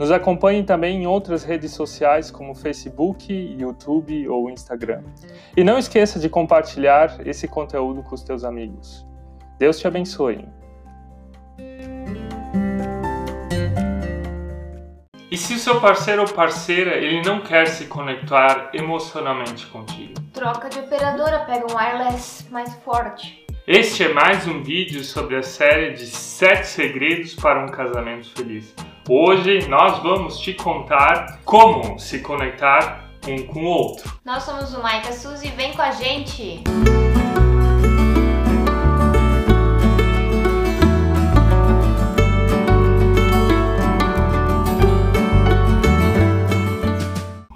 Nos acompanhe também em outras redes sociais como Facebook, YouTube ou Instagram. E não esqueça de compartilhar esse conteúdo com os teus amigos. Deus te abençoe. E se o seu parceiro ou parceira ele não quer se conectar emocionalmente contigo? Troca de operadora, pega um wireless mais forte. Este é mais um vídeo sobre a série de 7 segredos para um casamento feliz. Hoje nós vamos te contar como se conectar um com o outro. Nós somos o Maica Suzy, vem com a gente!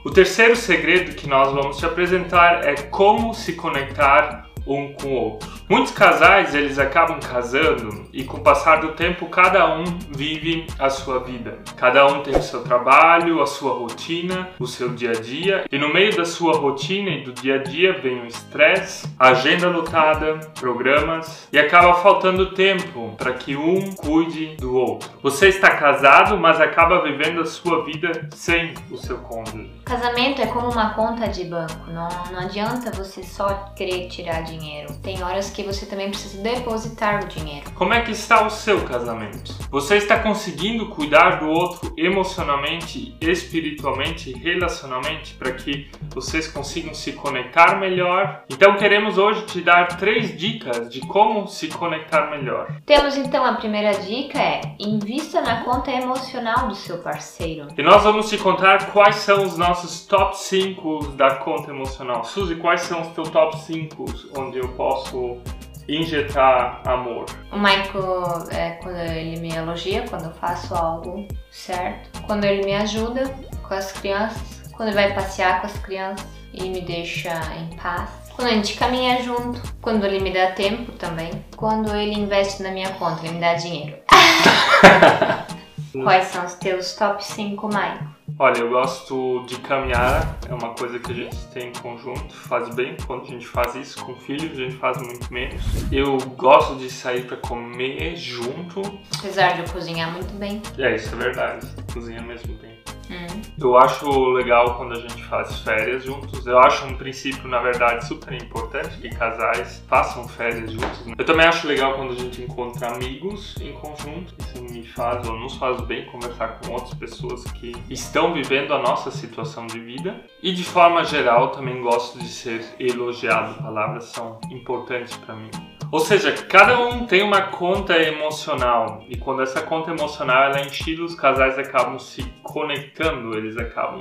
O terceiro segredo que nós vamos te apresentar é como se conectar um com o outro. Muitos casais eles acabam casando e com o passar do tempo cada um vive a sua vida. Cada um tem o seu trabalho, a sua rotina, o seu dia a dia e no meio da sua rotina e do dia a dia vem o estresse, agenda lotada, programas e acaba faltando tempo para que um cuide do outro. Você está casado, mas acaba vivendo a sua vida sem o seu cônjuge. Casamento é como uma conta de banco, não, não adianta você só querer tirar dinheiro. Tem horas que você também precisa depositar o dinheiro. Como é que está o seu casamento? Você está conseguindo cuidar do outro emocionalmente, espiritualmente relacionalmente para que vocês consigam se conectar melhor? Então queremos hoje te dar três dicas de como se conectar melhor. Temos então a primeira dica é invista na conta emocional do seu parceiro. E nós vamos te contar quais são os nossos nossos top 5 da conta emocional. Suzy, quais são os teus top 5 onde eu posso injetar amor? O Michael, é, quando ele me elogia, quando eu faço algo certo, quando ele me ajuda com as crianças, quando ele vai passear com as crianças e me deixa em paz. Quando a gente caminha junto, quando ele me dá tempo também, quando ele investe na minha conta, ele me dá dinheiro. Quais são os teus top 5, Michael? Olha, eu gosto de caminhar, é uma coisa que a gente tem em conjunto, faz bem. Quando a gente faz isso com filhos, a gente faz muito menos. Eu gosto de sair para comer junto. Apesar de eu cozinhar muito bem. É, isso é verdade. Cozinha mesmo bem. Hum. Eu acho legal quando a gente faz férias juntos. Eu acho um princípio, na verdade, super importante que casais façam férias juntos. Eu também acho legal quando a gente encontra amigos em conjunto. Isso me faz ou nos faz bem conversar com outras pessoas que estão vivendo a nossa situação de vida. E de forma geral, também gosto de ser elogiado. Palavras são importantes para mim. Ou seja, cada um tem uma conta emocional e quando essa conta emocional é enchida, os casais acabam se conectando, eles acabam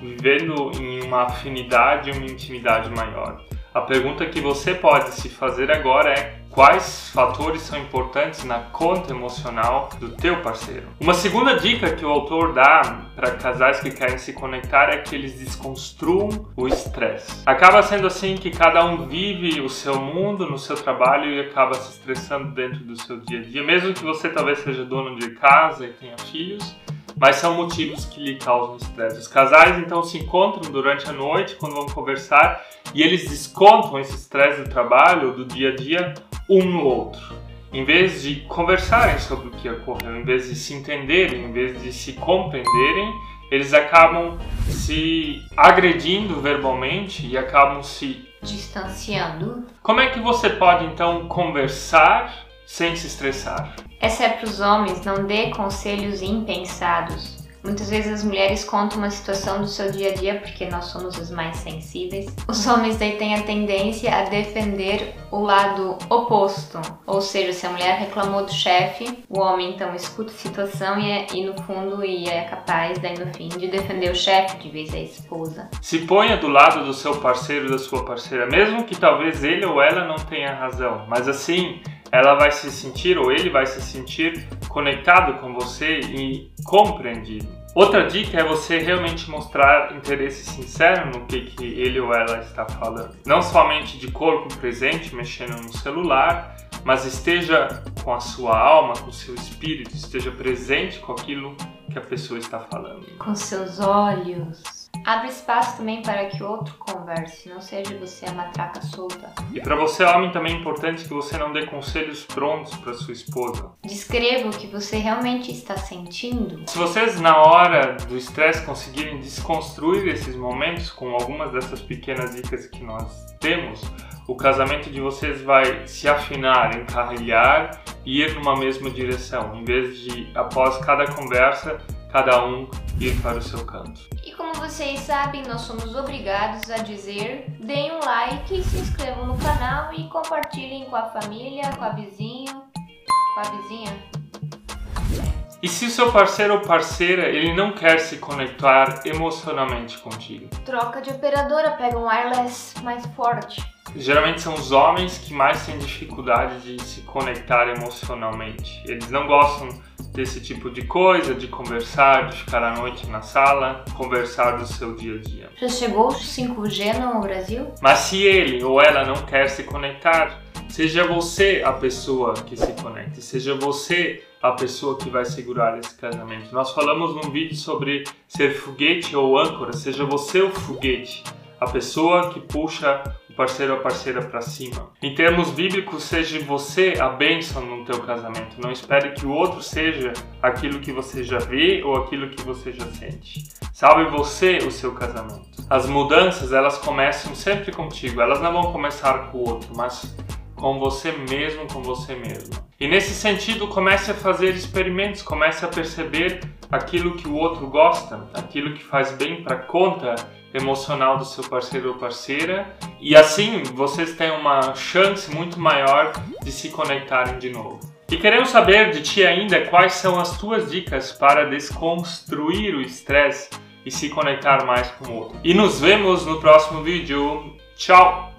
vivendo em uma afinidade, uma intimidade maior. A pergunta que você pode se fazer agora é quais fatores são importantes na conta emocional do teu parceiro. Uma segunda dica que o autor dá para casais que querem se conectar é que eles desconstruam o estresse. Acaba sendo assim que cada um vive o seu mundo no seu trabalho e acaba se estressando dentro do seu dia a dia, mesmo que você talvez seja dono de casa e tenha filhos mas são motivos que lhe causam estresse. Os casais então se encontram durante a noite quando vão conversar e eles descontam esse estresse do trabalho, do dia a dia, um no outro. Em vez de conversarem sobre o que ocorreu, em vez de se entenderem, em vez de se compreenderem, eles acabam se agredindo verbalmente e acabam se distanciando. Como é que você pode então conversar sem se estressar? Essa é para os homens, não dê conselhos impensados. Muitas vezes as mulheres contam uma situação do seu dia a dia porque nós somos os mais sensíveis. Os homens daí têm a tendência a defender o lado oposto. Ou seja, se a mulher reclamou do chefe, o homem então escuta a situação e, é, e no fundo e é capaz daí no fim de defender o chefe de vez a esposa. Se ponha do lado do seu parceiro, da sua parceira, mesmo que talvez ele ou ela não tenha razão, mas assim ela vai se sentir ou ele vai se sentir conectado com você e compreendido. Outra dica é você realmente mostrar interesse sincero no que, que ele ou ela está falando. Não somente de corpo presente, mexendo no celular, mas esteja com a sua alma, com o seu espírito, esteja presente com aquilo que a pessoa está falando. Com seus olhos. Abre espaço também para que o outro converse, não seja você a matraca solta. E para você, homem, também é importante que você não dê conselhos prontos para sua esposa. Descreva o que você realmente está sentindo. Se vocês, na hora do estresse, conseguirem desconstruir esses momentos com algumas dessas pequenas dicas que nós temos, o casamento de vocês vai se afinar, encarrilhar e ir numa mesma direção, em vez de, após cada conversa, cada um ir para o seu canto. E como vocês sabem, nós somos obrigados a dizer: deem um like, se inscrevam no canal e compartilhem com a família, com a vizinha, com a vizinha. E se o seu parceiro ou parceira ele não quer se conectar emocionalmente contigo? Troca de operadora, pega um wireless mais forte. Geralmente são os homens que mais têm dificuldade de se conectar emocionalmente. Eles não gostam desse tipo de coisa, de conversar, de ficar à noite na sala, conversar do seu dia a dia. Já chegou o 5G no Brasil? Mas se ele ou ela não quer se conectar, seja você a pessoa que se conecte, seja você a pessoa que vai segurar esse casamento. Nós falamos num vídeo sobre ser foguete ou âncora, seja você o foguete, a pessoa que puxa parceiro ou parceira para cima. Em termos bíblicos, seja você a bênção no teu casamento. Não espere que o outro seja aquilo que você já vê ou aquilo que você já sente. Salve você o seu casamento. As mudanças, elas começam sempre contigo. Elas não vão começar com o outro, mas com você mesmo, com você mesma. E nesse sentido, comece a fazer experimentos, comece a perceber aquilo que o outro gosta, aquilo que faz bem para conta emocional do seu parceiro ou parceira, e assim vocês têm uma chance muito maior de se conectarem de novo. E queremos saber de ti ainda quais são as tuas dicas para desconstruir o estresse e se conectar mais com o outro. E nos vemos no próximo vídeo. Tchau!